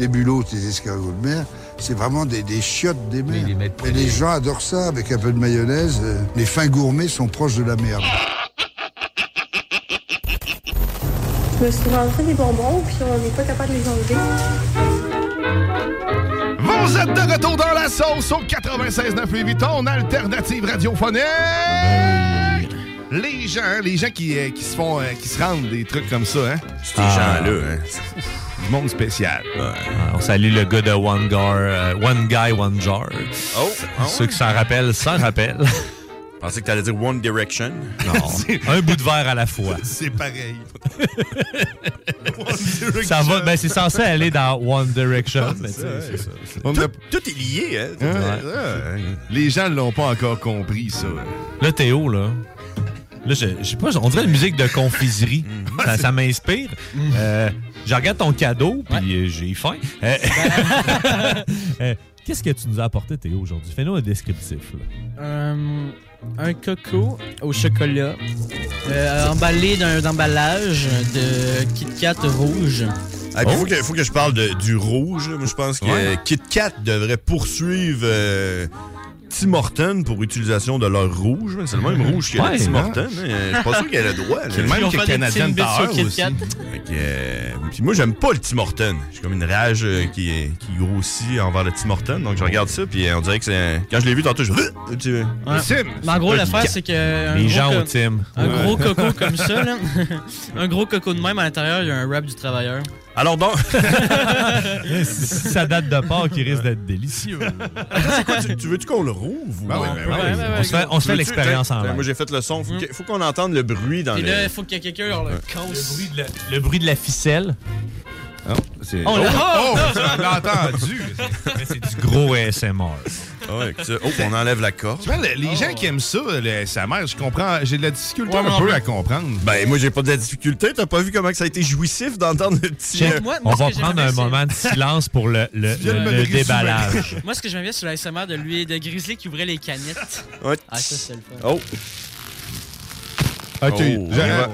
Les bulots, les escargots de mer, c'est vraiment des, des chiottes des mers. Et les gens adorent ça avec un peu de mayonnaise. Euh, Les fins gourmets sont proches de la merde. Je me suis rentré des bonbons, puis on n'est pas capable de les enlever. Vous êtes de retour dans la sauce au 96.9 Louis Vuitton, alternative radiophonique. Les gens, les gens qui, euh, qui se font, euh, qui se rendent des trucs comme ça, hein. Ces Ah. gens-là, hein. Du monde spécial. Ah, On salue le gars de One, Gar, euh, One Guy, One Jar. Oh, Ceux qui s'en rappellent, s'en rappellent. Je pensais que t'allais dire One Direction. Non, un bout de verre à la fois. C'est pareil. Ça va, ben c'est censé aller dans One Direction, mais tu ouais. c'est ça. Tout, est lié, hein? Tout Ouais, est- ouais. Les gens ne l'ont pas encore compris, ça. Là, Théo, là. Là, je, je sais pas, on dirait une musique de confiserie. ça ça m'inspire. Euh, je regarde ton cadeau, puis euh, j'ai faim. Euh, Qu'est-ce que tu nous as apporté, Théo, aujourd'hui? Fais-nous un descriptif. là. Euh, un coco au chocolat, euh, emballé d'un emballage de Kit Kat rouge. Ah, faut, que, faut que je parle de- du rouge. Moi, je pense que Ouais. Kit Kat devrait poursuivre euh, Tim Horton pour utilisation de leur rouge. C'est le même rouge que Ouais, Tim? Horton. hein. Je suis pas sûr qu'elle a le droit. C'est le même que Canadian Tower aussi. Euh, puis moi, j'aime pas le Tim Horton. J'ai comme une rage euh, qui, qui grossit envers le Tim Horton. Donc, je regarde ça, puis euh, on dirait que c'est... Quand je l'ai vu tantôt, je... Ouais. Mais en gros, l'affaire, c'est que. un Les gros gens au team. Un gros coco comme ça, là. un gros coco de même, à l'intérieur, il y a un rap du travailleur. Alors donc, Si ça date de part qui risque d'être délicieux. quoi, tu, tu veux-tu qu'on le rouvre? ou- Ben oui, ben oui. Ouais, ouais, ouais, on se fait, on se fait Tu veux-tu- l'expérience en live. Moi, j'ai fait le son. Faut que- faut qu'on entende le bruit dans Et le... là, il faut qu'il y ait quelqu'un qui le casse. bruit de la- le bruit de la ficelle. Oh, c'est- On l'a- oh, on l'a entendu. C'est du gros ASMR. Ah ouais, que ça- oh, on enlève la corde. Tu vois, le- les gens qui aiment ça, le, sa mère, je comprends. J'ai de la difficulté Ouais, un peu à comprendre. Ben, moi, j'ai pas de la difficulté. T'as pas vu comment que ça a été jouissif d'entendre le petit... Check. euh, Moi- On ce va que prendre un moment de silence pour le, le- viens de le- me le briser déballage. Moi, ce que j'aime bien sur l'ASMR de lui, de Grizzly qui ouvrait les canettes. ouais. Ah, ça, c'est le fun. Oh, OK. oh,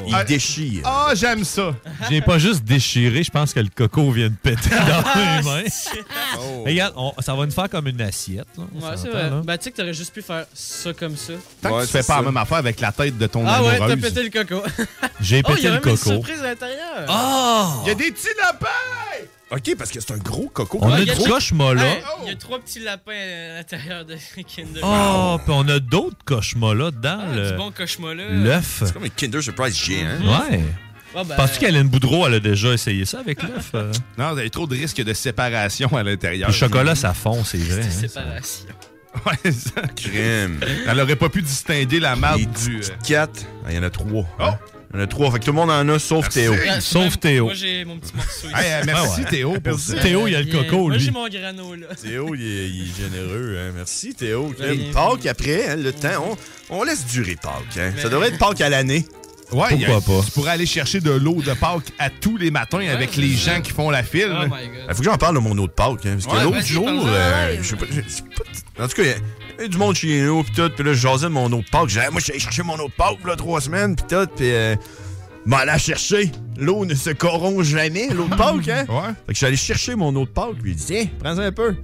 il ah, déchire. Ah, j'aime ça. J'ai pas juste déchiré, je pense que le coco vient de péter dans mes mains. Oh. Regarde, on- ça va nous faire comme une assiette. là, Ouais, c'est vrai. là. Ben, tu sais que t'aurais juste pu faire ça comme ça. Tant Ouais, que tu fais pas ça. la même affaire avec la tête de ton Ah ouais, t'as amoureuse. pété le coco. J'ai Oh, il y pété a le même une coco. surprise à l'intérieur. Oh! Il y a des petits lapins! OK, parce que c'est un gros coco. On Ah, a du cauchemar là. Il y a trois petits lapins à l'intérieur de Kinder. Oh, puis on a d'autres cauchemars là dedans. Ah, le- du bon cauchemar là. L'œuf. C'est comme un Kinder Surprise géant. Ouais. Ah, ben, Penses-tu qu'Hélène Boudreau, elle a déjà essayé ça avec l'œuf? euh? Non, il y a trop de risques de séparation à l'intérieur. Le chocolat, ça fond, c'est vrai. hein. Séparation. Ouais, ça. Crème. Elle aurait pas pu distinguer la marque du... euh, petites 4. Il y en a trois. Oh! Il y en a trois. Fait que tout le monde en a, sauf Merci. Théo. Ah, Sauf même- Théo. Moi, j'ai mon petit morceau ici. Hey, euh, merci Ah ouais. Théo pour ça. Théo, il y a le coco, Moi, j'ai mon grano, là. Théo, il est, il est généreux. Hein. Merci, Théo. Pâques après, hein, le temps. On, on laisse durer Pâques. Hein. Ça devrait être Pâques à l'année. Ouais, il a- Pourquoi pas? Tu pourrais aller chercher de l'eau de Pâques à tous les matins avec les gens qui font la file. Oh là. my god. Il faut que j'en parle de mon eau de Pâques. Hein, parce que Ouais, l'autre jour, euh, ouais. je sais pas, je sais pas- En tout cas, a du monde chez nous, pis tout. Puis là, je jasais de mon eau de Pâques. J'ai moi, allé chercher mon eau de Pâques, là, trois semaines, pis tout. Pis, euh, la chercher. L'eau ne se corrompt jamais, l'eau de Pâques, hein? Ouais. Fait que je suis allé chercher mon eau de Pâques, puis il dit, tiens, prends-en un peu.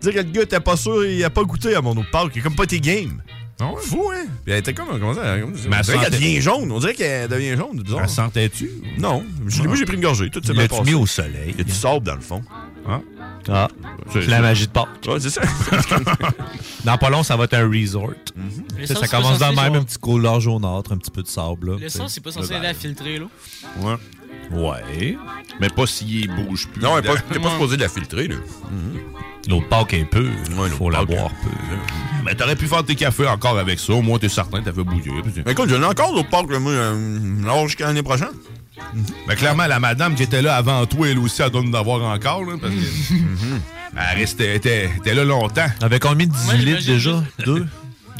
Dire que le gars était pas sûr, il a pas goûté à mon eau de Pâques. Il a comme pas été game. Non, Fou, hein? Puis elle était comme. Comment ça? Mais on dirait qu'elle sentait- devient jaune. On dirait qu'elle devient jaune. Bizarre. Elle sentait-tu? Non. Je- Moi, j'ai pris une gorgée. Tout s'est bien passé. mis au soleil? Il y a du sable dans le fond. Ah. Ah, c'est la magie de Pâques. Ouais, c'est ça. Dans pas long, ça va être un resort. Sauces, Ça commence dans même, genre- un petit couleur jaunâtre, un petit peu de sable. Là, Le sang, c'est pas censé aider à filtrer l'eau. ouais. Ouais. Mais pas s'il bouge plus. Non, est pas- t'es pas supposé de la filtrer, là. L'autre Pâques un peu. l'autre faut la Pâques, boire hein. peu. Mais t'aurais pu faire tes cafés encore avec ça. Au moins, t'es certain que t'as fait bouillir. Écoute, j'en ai encore d'autres parcs, là, moi, euh, jusqu'à l'année prochaine. Mais clairement, la madame qui était là avant toi, elle aussi, elle doit nous avoir encore. Là, parce que, Elle restait, était, était là longtemps. Avec combien de 18 Moi, litres j'imagine déjà? Deux?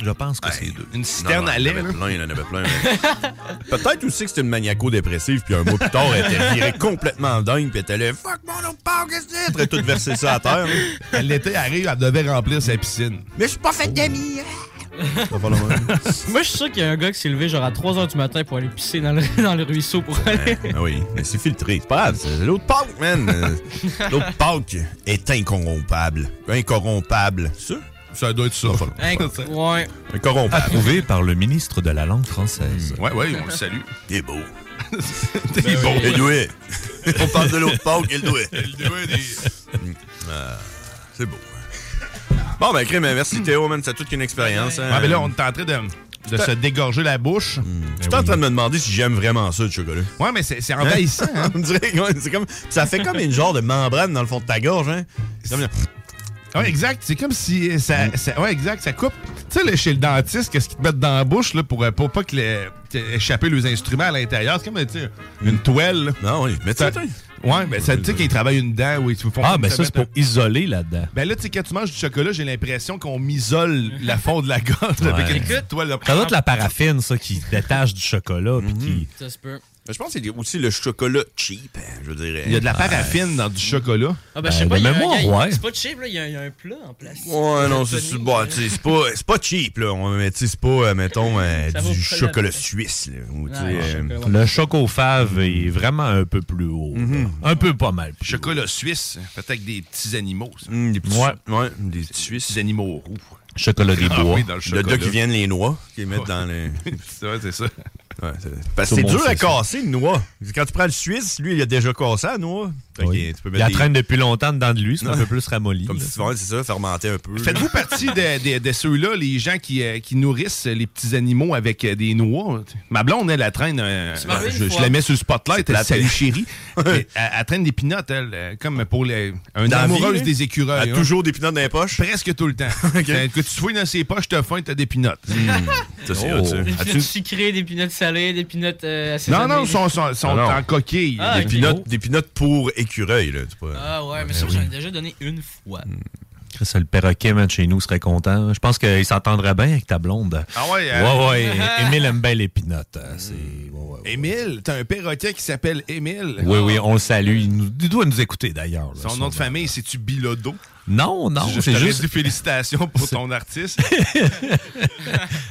Je pense que c'est deux. Une citerne à il y lait. en avait là. plein, il y en avait plein. mais- Peut-être aussi que c'était une maniaco-dépressive, puis un mois plus tard, elle était virée complètement dingue, puis elle était là, fuck mon autre qu'est-ce que c'est? Elle aurait tout versé ça à terre. là. Elle l'été arrive, elle devait remplir sa piscine. Mais je suis pas fait d'amis. Ça Moi, je suis sûr qu'il y a un gars qui s'est levé genre à 3h du matin pour aller pisser dans le, dans le ruisseau pour aller. Ah oui, mais c'est filtré. C'est pas grave, c'est l'autre Pâques, man. Euh, L'autre Pâques est incorrompable. Incorrompable. Ça? Ça doit être ça. Hein, ouais. Incorrompable. Approuvé par le ministre de la langue française. Ouais, ouais, on le salue. Il est beau. T'es bon. Il doit. On parle de l'autre Pâques, il doit. C'est beau. Bon, ben, merci Théo, man. C'est toute une expérience. hein. Ah, mais là, on est en train de, de se dégorger la bouche. Je suis en train de me demander si j'aime vraiment ça, le chocolat. Ouais, mais c'est envahissant. hein? On dirait que comme. Ça fait comme une genre de membrane dans le fond de ta gorge, hein? C'est comme. Ouais, exact. C'est comme si ça, ça- Ouais, exact. Ça coupe. Tu sais, chez le dentiste, qu'est-ce qu'ils te mettent dans la bouche là, pour, euh, pour pas que les, échapper les instruments à l'intérieur? C'est comme tu sais, une toile. là. Non, oui, mais tu Ça- Ouais, ben ça, tu sais qu'ils travaillent une dent où ils font Ah, ben te ça, c'est pour isoler là-dedans. Ben là, tu sais, quand tu manges du chocolat, j'ai l'impression qu'on m'isole la fond de la gorge avec une petite toile. là. Ça doit être la paraffine, ça, qui détache du chocolat. puis qui... Ça se peut. Mais je pense que c'est aussi le chocolat cheap, hein, je veux dire. Il y a de la paraffine dans du chocolat. Ah, ben, je sais Ben, pas, de il y a un- mémoire, il y a- ouais. c'est pas cheap, là. Il y, a- il y a un plat en plastique. Ouais, non, c'est Tony, c'est bon, tu sais, c'est pas, c'est pas cheap, là. On- Mais tu sais, c'est pas, euh, mettons, euh, Ça vaut du pas la chocolat peine. suisse, là. ou, tu sais, Ouais, euh, chocolat, ouais. Le chocofave est vraiment un peu plus haut. là. Un peu pas mal. plus Chocolat suisse, fait avec des petits animaux. Ça. hum, des petits, Ouais. ouais, des petits suisses. Animaux roux. Chocolat des Ah bois. oui, dans le Il y a chocolat. deux qui viennent les noix, qui les mettent dans les. c'est vrai, c'est ça. Ouais, c'est- Parce que dur à casser, une noix. Quand tu prends le suisse, lui, il a déjà cassé la noix. Fait Oui. que tu peux Il la des- traîne depuis longtemps dedans de lui, c'est un peu plus ramolli. Comme ouais, c'est ça, fermenter un peu. Faites-vous partie de, de- de ceux-là, les gens qui, euh, qui nourrissent les petits animaux avec euh, des noix? Ma blonde, elle, elle traîne. euh, je, la mets sur le spotlight, elle plate. salue chérie. elle, elle traîne des pinottes, elle, comme pour les, un Dans la amoureuse vie, des Elle écureuils. a hein. toujours des pinottes dans les poches? Presque tout le temps. Quand- Que tu fouilles dans ses poches, t'as faim, t'as des pinottes. Ça, c'est Oh. As-tu- pinottes sucrées, des pinottes salées, des pinottes euh, Non, assaisonnées. non, ils sont, sont, sont Ah non. en coquille. Ah, Des pinottes, des pinottes pour écureuil, là. pas- Ah ouais, mais ça, j'en ai déjà donné une fois. Chris, le perroquet, man, chez nous, serait content. Je pense qu'il s'entendrait bien avec ta blonde. Ah ouais, euh, Ouais, ouais. Émile aime bien les pinottes. hein, C'est... ouais, ouais, ouais. Émile, t'as un perroquet qui s'appelle Émile? Oui, oui, on le salue. Il, nous- il doit nous écouter d'ailleurs. là, Son nom de famille, c'est-tu Bilodo? Non, non, c'est juste. dit félicitations pour ton artiste.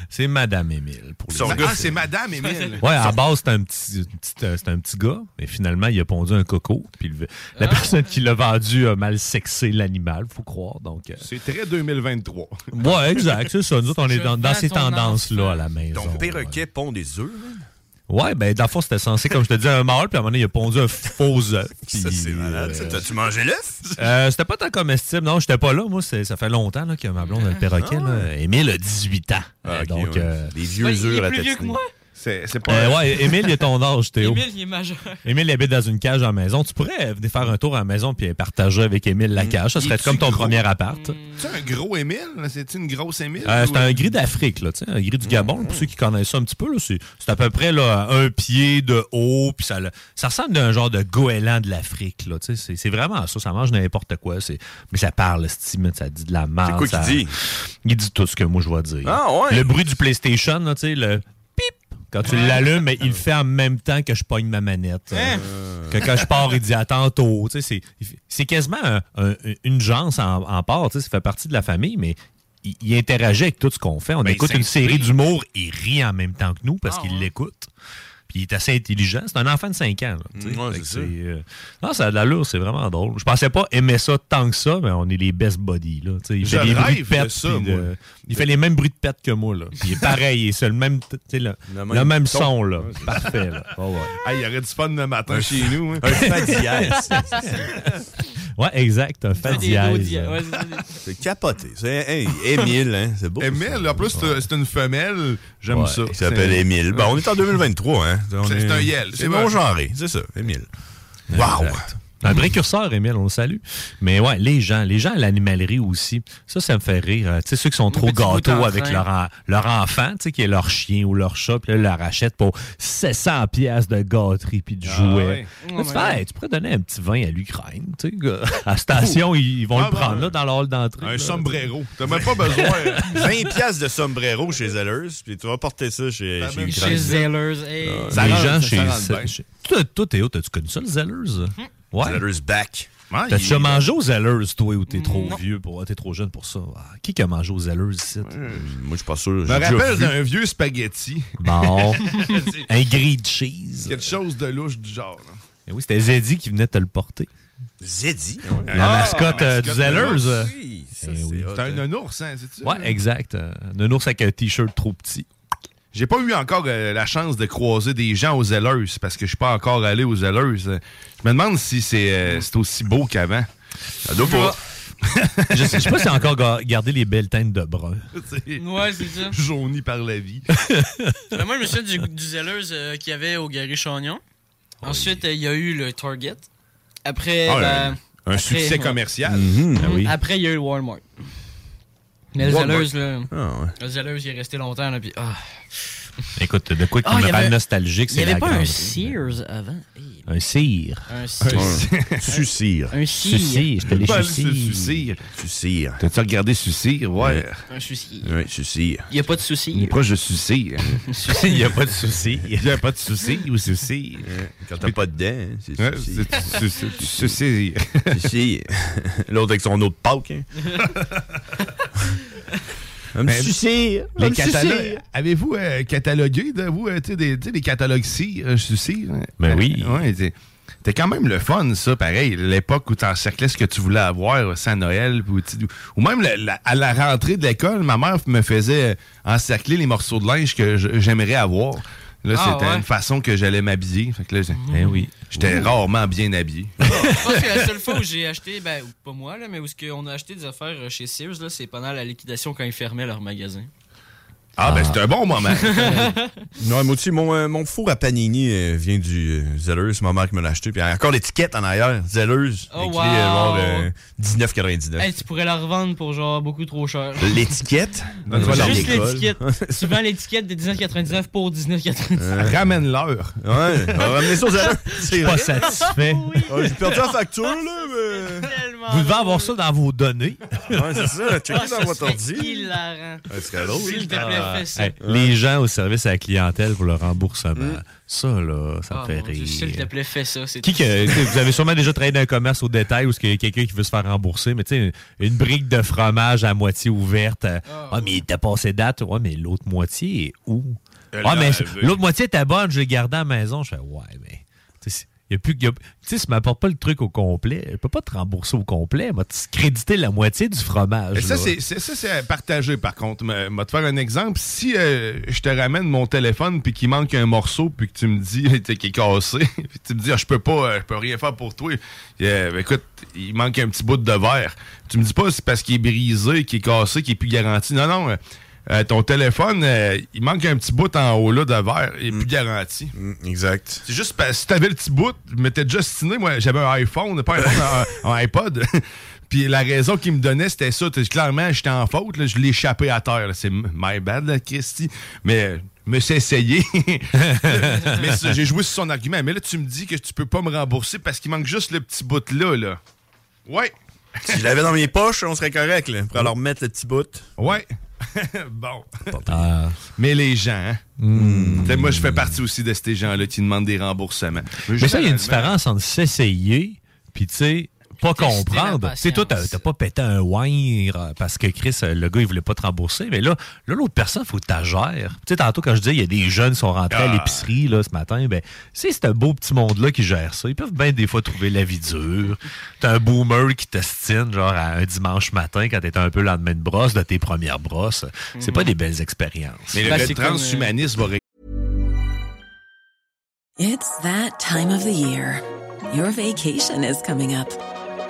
C'est Madame Émile. Pour les Son ah, gars, c'est Madame Émile. Ouais, à base, c'était un petit, euh, un petit gars, mais finalement, il a pondu un coco. Puis le- la personne qui l'a vendu a mal sexé l'animal, faut croire. Donc, euh, C'est très 2023. ouais, exact, c'est ça. Nous autres, on est dans, ces tendances-là à la maison. Ton perroquet pond des œufs, là? Ouais, ben, dans le fond, c'était censé, comme je te dis, un mâle, puis à un moment donné, il a pondu un faux œuf. Ça, c'est malade. euh, T'as-tu mangé l'œuf? euh, c'était pas tant comestible. Non, j'étais pas là. Moi, ça fait longtemps là, que ma blonde a le perroquet. là. Émile a 18 ans. Ah, Euh, donc, ouais. euh, Des vieux Ouais, il œufs est à plus vieux que moi. C'est pas. euh, ouais, Émile, il est ton âge, Théo. Émile, il est majeur. Émile habite dans une cage à la maison. Tu pourrais venir faire un tour à la maison puis partager avec Émile la cage. Ça serait comme ton gros? premier appart. C'est un gros Émile? C'est une grosse Émile? Euh, ou- c'est un gris d'Afrique, là, tu sais, un gris du Gabon. Pour ceux qui connaissent ça un petit peu, là, c'est, c'est à peu près là, un pied de haut, puis ça, ça ressemble à un genre de goéland de l'Afrique. Là, tu sais, c'est, c'est vraiment ça. Ça mange n'importe quoi. C'est, mais ça parle, style, ça dit de la merde. C'est quoi qu'il dit? Il dit tout ce que moi je vais dire. Ah, ouais. Le bruit du PlayStation, là, tu sais, le. Quand tu l'allumes, mais il le fait en même temps que je pogne ma manette. Hein? Euh, Que quand je pars, il dit à tantôt. Tu sais, c'est, c'est quasiment un- un- une gence en, en part. Tu sais, ça fait partie de la famille, mais il, il interagit avec tout ce qu'on fait. On Ben, écoute une série d'humour, il rit en même temps que nous parce Ah, qu'il ouais. l'écoute. Puis il est assez intelligent. C'est un enfant de 5 ans. là. Ouais, Fait ça. euh, non, ça a de l'allure, c'est vraiment drôle. Je pensais pas aimer ça tant que ça, mais on est les best buddies. Là, il Je fait des bruits de pète. ça, de- il fait les mêmes bruits de pète que moi. Là. Puis il est pareil. C'est le même, le, même son. Là. Parfait. Là. Oh, ouais. Hey, il y aurait du fun le matin chez nous. hein. Un. ouais, exact. Un Fait dièse. c'est capoté. C'est hey, Émile, hein? C'est beau. Émile, en plus, c'est une femelle. J'aime Ouais. ça. Il s'appelle C'est- Émile. Bon, on est en 2023, hein? C'est- est- c'est un Yel, c'est bon genré, c'est ça, Émile. Wow! Exact. Un précurseur, Émile, on le salue. Mais ouais, les gens, les gens à l'animalerie aussi, ça, ça me fait rire. Euh, Tu sais, ceux qui sont trop gâteaux avec leur, en- leur enfant, tu sais, qui est leur chien ou leur chat, puis là, ils leur achètent pour 700 pièces de gâterie puis de Ah, jouets. ouais. Là, tu fais, Hey, tu pourrais donner un petit vin à l'Ukraine, tu sais. gars. À la station, ils, ils vont Ah, le prendre ben, là, dans le hall d'entrée. Un là. sombrero. T'as même pas besoin. 20 piastres de sombrero chez Zellers, puis tu vas porter ça chez, Ben, chez. Chez Zellers. hey. Ça les gens chez. chez- Toi, toi, Théo, t'as-tu connu ça, le Zellers? Ouais. Zellers back. Ouais, T'as déjà mangé aux Zellers, toi, ou t'es trop Non. vieux pour. T'es trop jeune pour ça? Ah, qui qui a mangé aux Zellers ici? Moi, je suis pas sûr. Je me rappelle d'un vieux spaghetti. Bon. un grilled cheese. Quelque chose de louche du genre. là. Eh oui, c'était Zeddy qui venait te le porter. Zeddy. La Ah, mascotte euh, du Zellers. de euh. Oui, Eh c'est oui. C'est hein. un, un ours, hein, c'est ça? Ouais, exact. Euh, Un ours avec un t-shirt trop petit. J'ai pas eu encore euh, la chance de croiser des gens aux Zellers parce que je suis pas encore allé aux Zellers. Euh, Je me demande si c'est euh, c'est aussi beau qu'avant. Ça doit pas. je, sais, je sais pas si encore ga- gardé les belles teintes de brun. C'est Ouais, c'est ça. Jauni par la vie. Ben, moi, je me souviens du, du Zellers euh, qu'il y avait au Gary Chagnon. Ensuite, euh, il y a eu le Target. Après, Ah, ben, Un Après, succès ouais. commercial. Ah oui. après, il y a eu le Walmart. Mais le. Zellers, là, Ah, ouais. le Zellers, il est resté longtemps. Là, puis, ah. Écoute, de quoi qui Ah, il me rend nostalgique, Il c'est n'y avait la pas un Sears avant. Hey, Un cire. Un Sears. Sucire. Un Sears. Sucir, je te l'ai Pas le sucir. Sucir. Sucire. T'as-tu regardé Sucir? Ouais. Un souci. Oui, sucire. Il n'y a pas de Il est souci. proche de Sucir. Il n'y a pas de souci. Il y a pas de souci ou Sucir? Quand t'as pas de dents, hein, c'est sucire. c'est- c'est- c'est- Sucir. Sucire. L'autre avec son autre Pâques. Un Mais- petit sucire. Les catalogues. Avez-vous euh, catalogué, de vous, euh, tu sais, des, catalogues cire, euh, Sucir? hein? Ben oui. Ouais, c'est- C'était quand même le fun, ça, pareil. L'époque où tu encerclais ce que tu voulais avoir, euh, sans Noël, ou, ou même la- la- à la rentrée de l'école, ma mère me faisait euh, encercler les morceaux de linge que j'aimerais avoir. Là, Ah, c'était ouais. une façon que j'allais m'habiller. Fait que là, j'ai- Ben oui. j'étais rarement bien habillé. Je pense que la seule fois où j'ai acheté, ben, pas moi, là, mais où ce qu'on a acheté des affaires euh, chez Sears, là, c'est pendant la liquidation quand ils fermaient leur magasin. Ah, ben c'était un bon moment. Non, moi aussi, mon, euh, mon four à panini euh, vient du euh, Zellers. C'est ma mère qui me l'a acheté. Puis il y a encore l'étiquette en arrière. Zellers. Oh, écrit wow. genre euh, 19,99. Hey, tu pourrais la revendre pour genre beaucoup trop cher. L'étiquette? Juste l'étiquette. tu vends l'étiquette de 19,99 pour 19,99. Ramène-leur. Ouais, on va ramener ça aux Zellers. C'est Pas vrai. satisfait. Ah, J'ai perdu la facture, là, mais. Vous devez avoir ça dans vos données. Ouais, c'est ça. Checkez Ah, dans votre ordi. hilarant. Ouais, ce serait drôle. S'il te plaît, fais ça. Hey, Les gens au service à la clientèle pour le remboursement. Ça, là, ça me Ah, fait Dieu, S'il te rire. plaît, fais ça. Qui vous avez sûrement déjà travaillé dans un commerce au détail où il y a quelqu'un qui veut se faire rembourser, mais tu sais, une, une brique de fromage à moitié ouverte. euh, Ah, mais t'as passé date. Ouais, mais l'autre moitié est où? Ah, mais l'autre moitié était bonne, je l'ai gardée à la maison. Je fais, ouais, mais. Y a plus que. Tu sais, si tu m'apportes pas le truc au complet, je peux pas te rembourser au complet. Moi, tu créditer la moitié du fromage. Et ça, c'est, ça, c'est partagé, par contre. Je vais te faire un exemple. Si euh, je te ramène mon téléphone puis qu'il manque un morceau puis que tu me dis qu'il est cassé, puis tu me dis, ah, je peux pas, euh, je peux rien faire pour toi. Euh, écoute, il manque un petit bout de verre. Tu me dis pas c'est parce qu'il est brisé, qu'il est cassé, qu'il est plus garanti. Non, non. Euh, ton téléphone, euh, il manque un petit bout en haut là de verre, il est plus garanti. Mm, Exact. C'est juste parce que si t'avais le petit bout, je m'étais déjà stiné, moi, j'avais un iPhone, pas un iPhone, un, un iPod. Puis la raison qu'il me donnait, c'était ça. Clairement, j'étais en faute. là, je l'ai échappé à terre. là. C'est my bad, là, Christy. Mais je me suis essayé. mais j'ai joué sur son argument. Mais là, tu me dis que tu peux pas me rembourser parce qu'il manque juste le petit bout-là. Là. Ouais. Si je l'avais dans mes poches, on serait correct, là. Pour alors mettre le petit bout. Ouais. bon. Ah. Mais les gens, hein? T'sais, moi, je fais partie aussi de ces gens-là qui demandent des remboursements. Mais ça, il y a une différence entre s'essayer, puis tu sais, pas comprendre. Tu sais, toi, t'as pas pété un wire parce que Chris, euh, le gars, il voulait pas te rembourser. Mais là, là l'autre personne, faut que tu gères. Tu sais, tantôt, quand je disais, il y a des jeunes qui sont rentrés à Ah. l'épicerie là, ce matin, ben, c'est c'est un beau petit monde-là qui gère ça. Ils peuvent bien des fois trouver la vie dure. T'as un boomer qui t'estime, genre, à un dimanche matin, quand t'es un peu le lendemain de brosse, de tes premières brosses. C'est pas des belles expériences. Mais le, Ben, le c'est comme, euh, transhumanisme va It's that time of the year. Your vacation is coming up.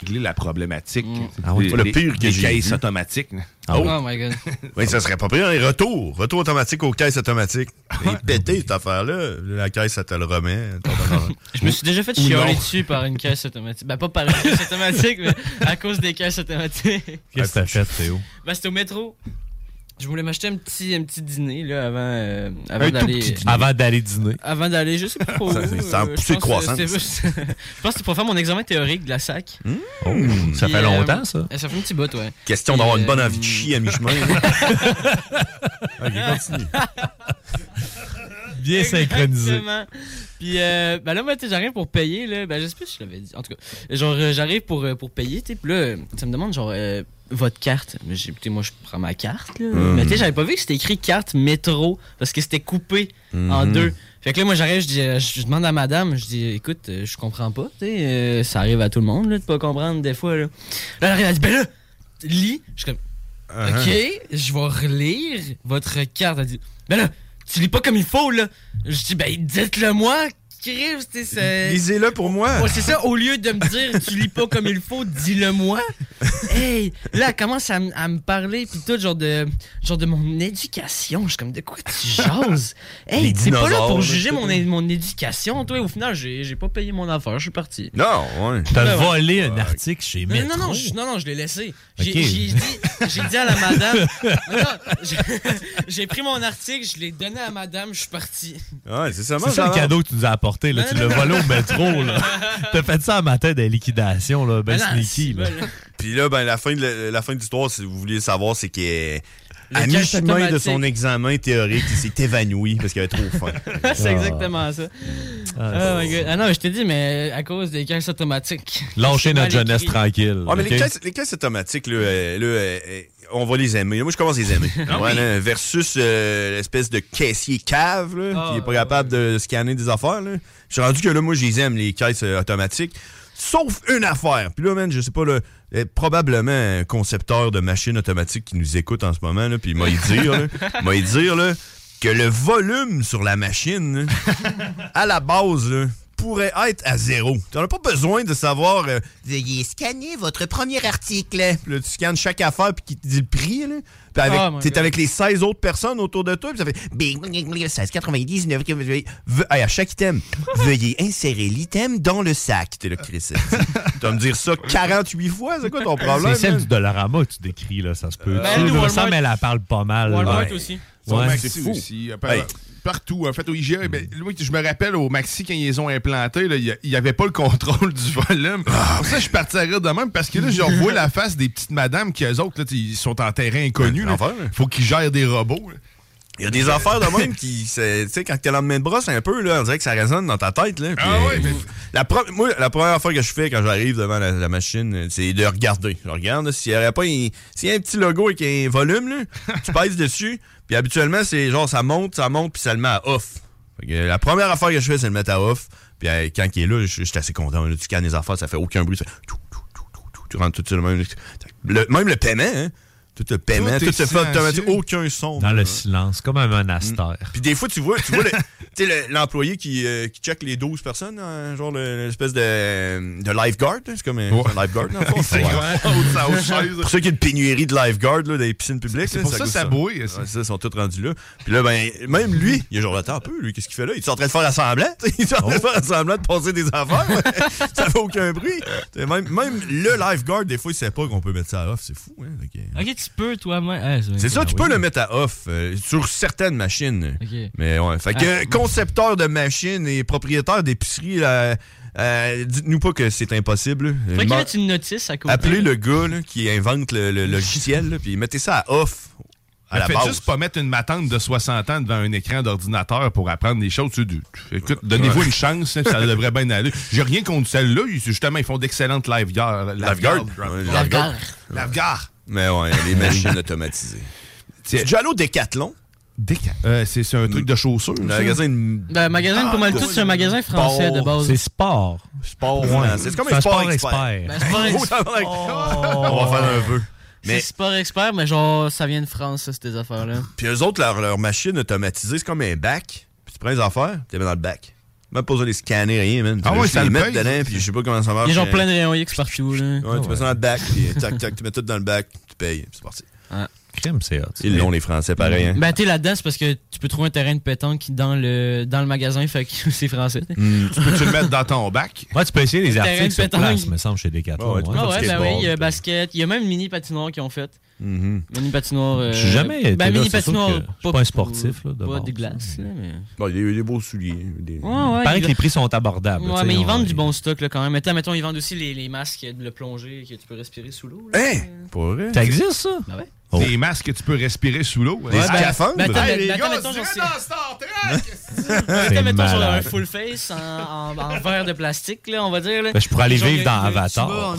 Régler la problématique. Ah oui, le pire que j'ai caisses vu. automatiques. Ah oui. Oh my god. Oui, ça serait pas pire. Un retour. Retour automatique aux caisses automatiques. Il est pété, cette affaire-là. La caisse, ça te le remet. Je me suis déjà fait chialer dessus par une caisse automatique. Ben, pas par une caisse automatique, mais à cause des caisses automatiques. Qu'est-ce que t'as fait, Théo? Ben, c'était au métro. Je voulais m'acheter un petit, un petit dîner, là, avant, euh, avant d'aller. petit dîner. Avant d'aller dîner. Avant d'aller, je sais pas trop. Ça, où, c'est- ça a euh, que croissance. Je pense que c'était pour faire mon examen théorique de la SAC. Oh, ça fait euh, longtemps, ça? Ça fait un petit bout, ouais. Question Puis, d'avoir une bonne euh, envie de chier à mi-chemin. ok, continue. Bien synchronisé. Exactement. Puis euh, ben là, moi, tu sais, j'arrive pour payer, là. Ben, je sais pas si je l'avais dit. En tout cas, genre, euh, j'arrive pour, euh, pour payer. Puis là, euh, ça me demande, genre, euh, votre carte. Mais j'ai, écoutez, moi, je prends ma carte, là. Mhm. Mais tu sais, j'avais pas vu que c'était écrit carte métro parce que c'était coupé en Mhm. deux. Fait que là, moi, j'arrive, je, dis, euh, je demande à madame, je dis, écoute, euh, je comprends pas, tu sais. euh, ça arrive à tout le monde, là, de pas comprendre des fois, là. Là, elle arrive, elle dit, ben là, lis. Je suis comme, Uh-huh. OK, je vais relire votre carte. Elle dit, ben là, tu lis pas comme il faut, là. Je dis, ben, dites-le moi, Chris, tu sais, c'est. Lisez-le pour moi. Ouais, c'est ça, au lieu de me dire, tu lis pas comme il faut, dis-le moi. Hey, là, elle commence à, me parler, puis tout, genre de, genre de mon éducation. Je suis comme, de quoi tu jases? Hey, t'es pas là pour juger mon, mon éducation, toi. Au final, j'ai j'ai pas payé mon affaire, je suis parti. Non, ouais. T'as ouais. volé un article chez Mais Métro. non, non, je, non, non, je l'ai laissé. J'ai dit, à la madame. Non, non, j'ai- j'ai pris mon article, je l'ai donné à madame, je suis parti. Ouais, c'est ça. C'est ça le cadeau que tu nous as apporté. Là. Tu l'as volé au métro. là. T'as fait ça à matin des liquidations. Là. Ben sneaky. Là. ben. Puis là, ben, la fin de la, la fin de l'histoire, si vous vouliez savoir, c'est Le à mi-chemin de son examen théorique, il s'est évanoui parce qu'il avait trop faim. C'est exactement ça. Ah, oh my god. Ah non, je t'ai dit, mais à cause des caisses automatiques. Lâcher C'est notre jeunesse tranquille. Ah, mais ok? les, caisses, les caisses automatiques, là, euh, là, euh, euh, on va les aimer. Moi, je commence à les aimer. Ah Ouais, oui. là, versus euh, l'espèce de caissier cave là, Ah, qui est pas capable de scanner des affaires. Là. Je suis rendu que là, moi, je les aime, les caisses euh, automatiques. Sauf une affaire. Puis là, man, je sais pas, là, euh, probablement un concepteur de machines automatiques qui nous écoute en ce moment, là, puis il m'a dire, m'a dire là, que le volume sur la machine, là, à la base, là, pourrait être à zéro. Tu n'as pas besoin de savoir euh, veuillez scanner votre premier article. Puis là, tu scannes chaque affaire puis qui te dit le prix. Là. Puis avec, Oh my t'es God. avec les 16 autres personnes autour de toi, puis ça fait bing, bing, bing, 16,99. Veuillez- ve- hey, à chaque item, veuillez insérer l'item dans le sac. T'es là, Chris. tu vas me dire ça 48 fois, c'est quoi ton problème? C'est celle man? du Dollarama que tu décris, là, ça se peut. Ben, ça, mais elle parle pas mal. Walmart Ouais. aussi. Au Ouais, Maxi c'est fou. aussi. Partout. En fait, au IGA, ben, oui, je me rappelle au Maxi, quand ils les ont implantés, il n'y avait pas le contrôle du volume. Ah, Pour ça, je suis parti à rire de même parce que là, je revois la face des petites madames qui, eux autres, là, ils sont en terrain inconnu. Là. l'enfer, là. faut qu'ils gèrent des robots. là. Il y a des affaires de même qui, tu sais, quand t'es le lendemain de brosse un peu, là, on dirait que ça résonne dans ta tête, là. Ah ouais, mais- la pro- moi, la première fois que je fais quand j'arrive devant la, la machine, c'est de regarder. Je regarde, s'il y aurait pas un, s'il y a un petit logo avec un volume, là, tu pèses dessus, puis habituellement, c'est genre, ça monte, ça monte, puis ça le met à off. Fait que, la première affaire que je fais, c'est le mettre à off, puis euh, quand il est là, je suis assez content. là. tu scannes les affaires, ça fait aucun bruit, ça fait tout, tout, tout, tout, tout, tu rentres tout de suite le même. Le- même le paiement, hein. Tout le paiement, Tout tout, est se fait automatique, aucun son. Dans là. le silence, comme un monastère. Puis des fois, tu vois, tu vois le- l'employé qui, euh, qui check les 12 personnes, hein, genre le- l'espèce de, de lifeguard. hein, C'est comme un, c'est un lifeguard, dans le fond. Ouais. Pour ceux qui ont une pénurie de lifeguard là, dans les piscines publiques. C'est pour ça ça bouille, Ouais, ça. ça, ils sont tous rendus là. Puis là, ben, même lui, il a genre, attends un peu, lui, qu'est-ce qu'il fait là? Il est en train de faire l'assemblant? Il est en train de faire l'assemblant de passer des affaires? ça fait aucun bruit. Même, même le lifeguard, des fois, il sait pas qu'on peut mettre ça à off. C'est fou, hein? Fait que- Ok, tu peux toi-même. Ah, c'est ça, ah, tu oui. peux le mettre à off euh, sur certaines machines. Mais ouais, fait que Ah. concepteur de machines et propriétaire d'épicerie, là, euh, dites-nous pas que c'est impossible. Faudrait qu'il une notice à côté. Appelez le gars là, qui invente le, le logiciel, là, puis mettez ça à off à la base. juste pas mettre une matante de 60 ans devant un écran d'ordinateur pour apprendre des choses. Tu- tu- Écoute, donnez-vous Ouais. une chance, hein, ça devrait bien aller. J'ai rien contre celle-là. ils- Justement, ils font d'excellentes live-guards. Lifeguard. Mais ouais, les machines automatisées. Tu es déjà allé au Décathlon? Euh, c'est c'est un truc de chaussures. Le ça? magasin de... Ben, magasin, pas mal tout, c'est un magasin français de base. C'est sport. Sport Ouais. français. C'est comme un sport sport expert. expert. Ben, sport Oh, On va faire un vœu. C'est Mais sport expert, mais genre, ça vient de France, ça, ces affaires-là. puis eux autres, leur, leur machine automatisée, c'est comme un bac. Puis tu prends les affaires, tu les mets dans le bac. Même pas besoin de les scanner, rien, man. Ah ouais, ça les le mettre dedans, puis je sais pas comment ça marche. Il y a genre plein de rayons X partout, là. Ouais, tu mets ça dans le bac, puis tac, tac, tu mets tout dans le bac, tu payes, puis c'est parti. Crème, c'est hot. Ils l'ont, les Français, pareil. Hein? Ben, t'es là-dedans, c'est parce que tu peux trouver un terrain de pétanque dans le, dans le magasin, fait que c'est français. Hmm. Tu peux-tu le mettre dans ton bac? Ouais, tu peux essayer les Terrain articles de sur pétanque. place, me semble, chez Decathlon. Ouais, tu ouais. Ah faire ouais, du ben oui, il y a skateboard, basket. Il y a même une mini patinoire qu'ils ont fait. Mhm. Mini patinoire. euh, J'ai jamais été Ben, là, mini patinoire. que je suis pas un sportif, là, de Pas de glace, là, mais. Bon, il y a eu des beaux souliers. Des... Ouais, ouais. Paraît que les prix sont abordables. Ouais, mais ils on- vendent du bon stock, là, quand même. Mettons, mettons, ils vendent aussi les, les masques de le plongée que tu peux respirer sous l'eau. Hein? Pour vrai? Ça existe, ça? Ben ouais. Oh. Des masques que tu peux respirer sous l'eau. Des hein? ben- scaphandres? ben, attends, Hey, mais- les ben, gars, attends, mettons, c'est- dans Star Trek! Mettons, sur un full face en, en, en verre de plastique, là, on va dire. Là. Ben, je pourrais aller vivre dans Avatar.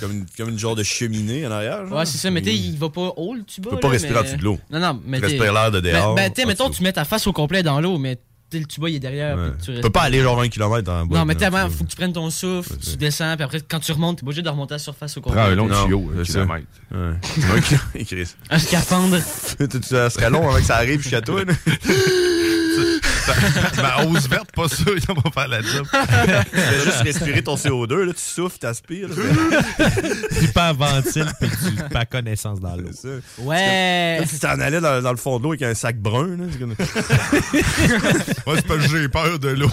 Comme, une, comme une genre de cheminée en arrière. genre. Ouais, c'est ça. Mais tu sais, il va pas haut le tuba. Tu peux pas là, respirer mais- en dessous de l'eau. Non, non, mais Tu respires l'air de Ben, dehors. ben, tu mettons, tu mets ta face au complet dans l'eau, mais le tuba il est derrière. Ouais. puis tu peux pas aller genre 20 km dans la boîte. Non, mais tellement, faut que tu prennes ton souffle, tu descends, puis après, quand tu remontes, t'es pas obligé de remonter à la surface au complet. Prends un long tuyau, un kilomètre. Ouais. Ok, Chris. Un scaphandre. Ça serait long avant que ça arrive jusqu'à toi. Ma hausse verte, pas sûr, ils vont faire la job. Tu fais juste respirer ton CO2, là, tu souffles, t'aspires. là. Tu pas ventile puis tu pas connaissance dans l'eau. C'est ça. Ouais. Tu t'en allais dans, dans le fond de l'eau avec un sac brun. Là. C'est comme... Moi, c'est parce que j'ai peur de l'eau.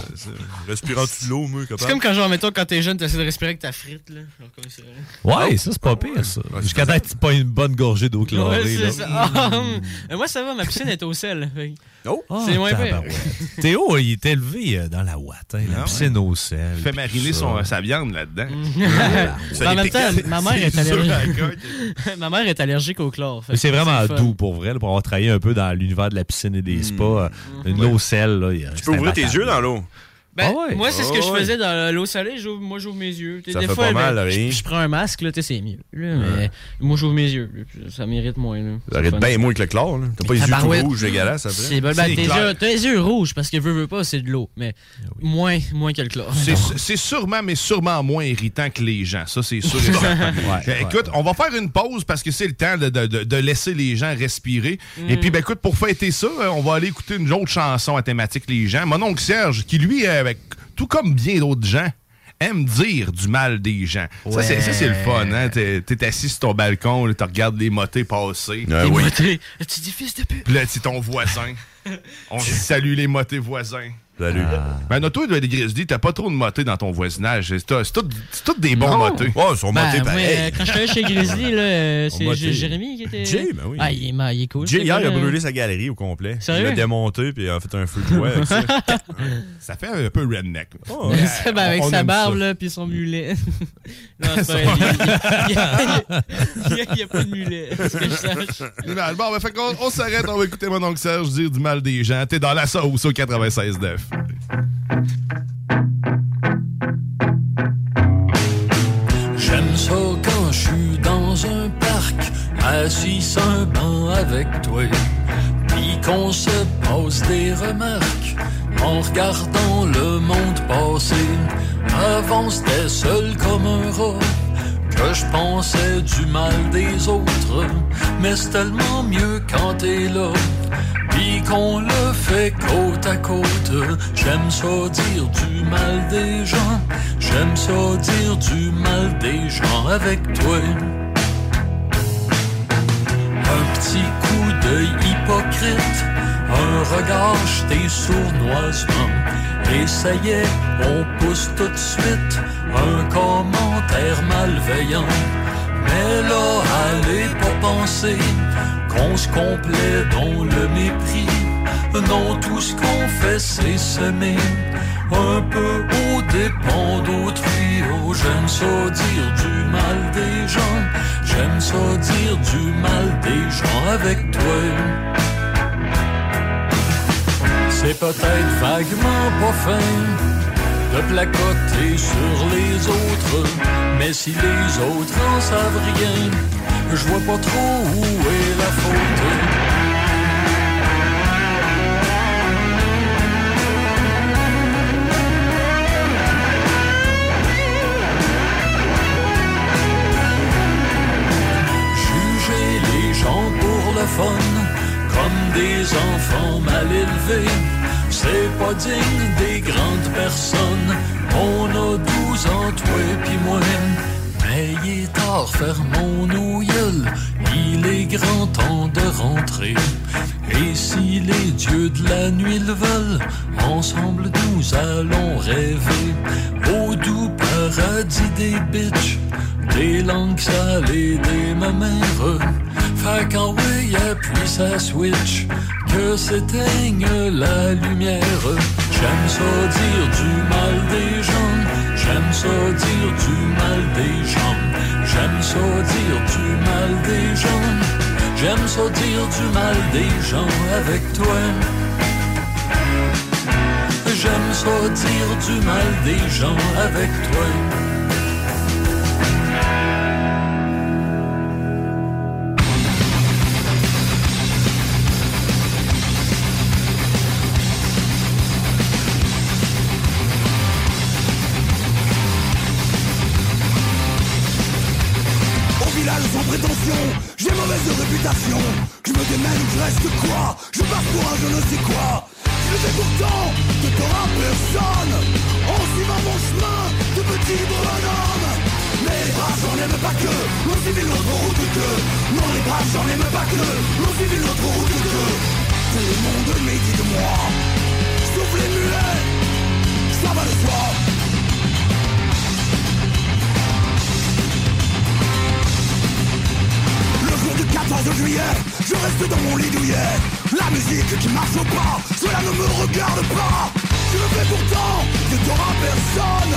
Dessous de l'eau, moi, C'est comme quand, genre, mettons, quand t'es jeune, t'essaies de respirer avec ta frite, là. Genre, comme ça. Ouais, ça, c'est pas pire, ça. Jusqu'à temps que tu pas une bonne gorgée d'eau chlorée. Ouais, là. ça. Ah, hum. Mais moi, ça va, ma piscine est au sel. fait Oh! Ah, C'est moins pire. Théo, il est élevé euh, dans la ouate, hein, la Ah piscine au sel. Il fait mariner son, sa viande là-dedans. Ça en même temps, ma mère est allergique. ma mère est allergique au chlore. c'est vraiment doux pour vrai, là, pour avoir travaillé un peu dans l'univers de la piscine et des spas. euh, Une eau sel, là. Tu peux ouvrir tes yeux dans l'eau. Ben, Ah ouais. Moi, c'est ce que Ah je ouais. faisais dans l'eau salée. j'ouvre- Moi, j'ouvre mes yeux. Ça des fait fois, pas mal, ben, je, je prends un masque, là, c'est mieux. là, mais moi, j'ouvre mes yeux. Ça mérite moins. Là. Ça fun. bien moins que le chlore. là. T'as pas les yeux tout rouges dégueulasses. C'est ben, yeux- t'as les yeux rouges parce que veux, veux pas, c'est de l'eau. Mais moins, moins que le chlore. C'est- C'est sûrement, mais sûrement moins irritant que les gens. Ça, c'est sûr et certain. Euh, écoute, on va faire une pause parce que c'est le temps de, de- laisser les gens respirer. Et puis, ben, écoute, pour fêter ça, euh, on va aller écouter une autre chanson à thématique les gens. Mon oncle Serge, qui lui, euh, avec, tout comme bien d'autres gens, aime dire du mal des gens. Ça, c'est ça, c'est le fun. Hein? T'es t'es assis sur ton balcon, là, tu regardes les motés passer. Ah oui. moté. Tu dis fils de pute? Puis là, c'est ton voisin. On salue les motés voisins. Salut. Ben, non, toi, des Grizzly, t'as pas trop de motés dans ton voisinage. C'est tout- c'est tout- des bons motés. Oh, ils sont Ben, montés moi, pareil. euh, quand je suis allé chez Grizzly, là, euh, c'est Jérémy qui était. Jay, ben oui. Ah, il est, il est cool. Jay, hier, il a gars-là. brûlé sa galerie au complet. Sérieux? Il l'a démonté puis il a fait un feu de joie avec ça. Ça fait un peu redneck. Oh, ouais. ça, ben, avec On sa barbe, ça. là, puis son mulet. non, c'est pas vrai. Il y a- pas de mulet, ce que je sache. Bon, ben, fait qu'on on s'arrête, on va écouter mon oncle Serge dire du mal des gens. T'es dans la sauce au 96.9. J'aime ça quand je suis dans un parc, assis sur un banc avec toi. Puis qu'on se pose des remarques en regardant le monde passer. Avant c'était seul comme un rat que je pensais du mal des autres, mais c'est tellement mieux quand t'es là. Puis qu'on le fait côte à côte, j'aime ça dire du mal des gens, j'aime ça dire du mal des gens avec toi. Un petit coup d'œil hypocrite, un regard jeté sournoisement. Et ça y est, on pousse tout de suite un commentaire malveillant. Mais là, allez pas penser qu'on se complaît dans le mépris. Non, tout ce qu'on fait, c'est semer un peu au dépend d'autrui. Oh, j'aime ça dire du mal des gens. J'aime ça dire du mal des gens avec toi. C'est peut-être vaguement pas fin de placoter sur les autres, mais si les autres en savent rien, je vois pas trop où est la faute. Juger les gens pour le fun, comme des enfants mal élevés, des grandes personnes. On a 12 ans, toi pis moi. Mais il est tard, fermons nos gueules. Il est grand temps de rentrer. Et si les dieux de la nuit le veulent, ensemble nous allons rêver au doux paradis des bitches, des langues salées, des mamères. Fait qu'en oui, appuie sa switch, s'éteigne la lumière. J'aime ça dire du mal des gens, j'aime ça dire du mal des gens, j'aime ça dire du mal des gens, j'aime ça dire du mal des gens avec toi. J'aime ça dire du mal des gens avec toi. J'ai mauvaise réputation. Que je me démène ou que je reste quoi? Je passe pour un je ne sais quoi. Je le fais pourtant tort à personne. En suivant mon chemin de petit bonhomme. Les bras j'en aime pas que, l'on civile notre route que. Non les bras j'en aime pas que, l'on civile notre route que. Tout le monde médit de moi, sauf les mulets. Ça va de soi. 14 juillet, je reste dans mon lit douillet. La musique qui marche au pas, cela ne me regarde pas. Je le fais pourtant, tort à personne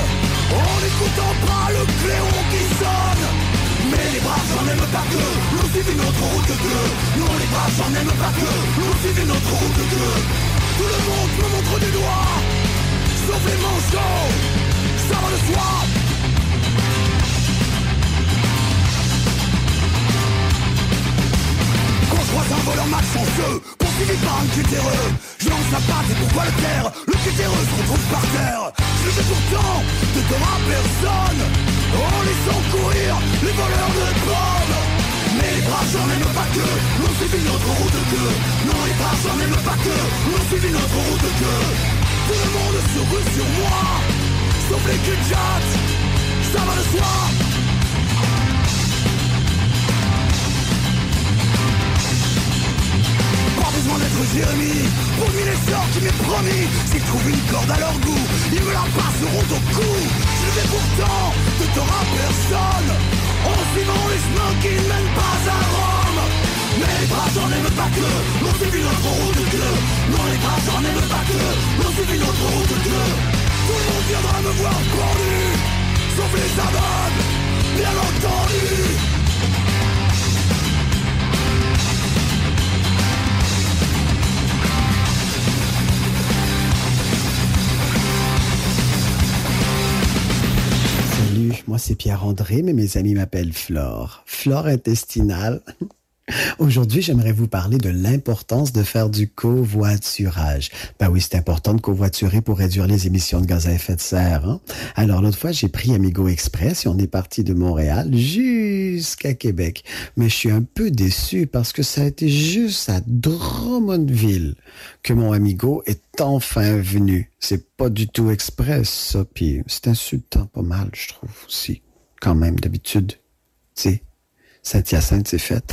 En n'écoutant pas le clairon qui sonne. Mais les bras j'en aime pas que, l'on suivi notre route que. Non les bras j'en aime pas que, l'on suivi notre route que. Tout le monde me montre du doigt Sauf les manchots, ça va de soi Un voleur malchanceux Poursuivi par un cutéreux. Je lance la patte et pourquoi le taire Le cutéreux se retrouve par terre. Le fais pourtant de à personne. En laissant courir les voleurs de pommes Mais les bras j'en aime pas que. L'on suivi notre route que Non les bras j'en aime pas que. L'on suivi notre route que Tout le monde se rue sur moi. Sauf les cul Ça va de soi besoin d'être Jérémie Pour lui les sorts qui m'est promis. S'ils trouvent une corde à leur goût Ils me la passeront au cou. Je le fais pourtant de à personne. En suivant les chemins qui ne mènent pas à Rome. Mais les bras j'en aime pas que L'on suivi notre route que. Non les bras j'en aime pas que L'on suivi notre route que. Tout le monde viendra me voir pendu Sauf les aveugles Bien entendu moi c'est Pierre-André, mais mes amis m'appellent Flore. Flore intestinale. Aujourd'hui, j'aimerais vous parler de l'importance de faire du covoiturage. Ben oui, c'est important de covoiturer pour réduire les émissions de gaz à effet de serre. Hein? Alors l'autre fois, j'ai pris Amigo Express et on est parti de Montréal jusqu'à Québec. Mais je suis un peu déçu parce que ça a été juste à Drummondville que mon Amigo est enfin venu. C'est pas du tout express, ça, puis c'est insultant pas mal, je trouve aussi. Quand même, d'habitude, tu sais, Saint-Hyacinthe, c'est fait.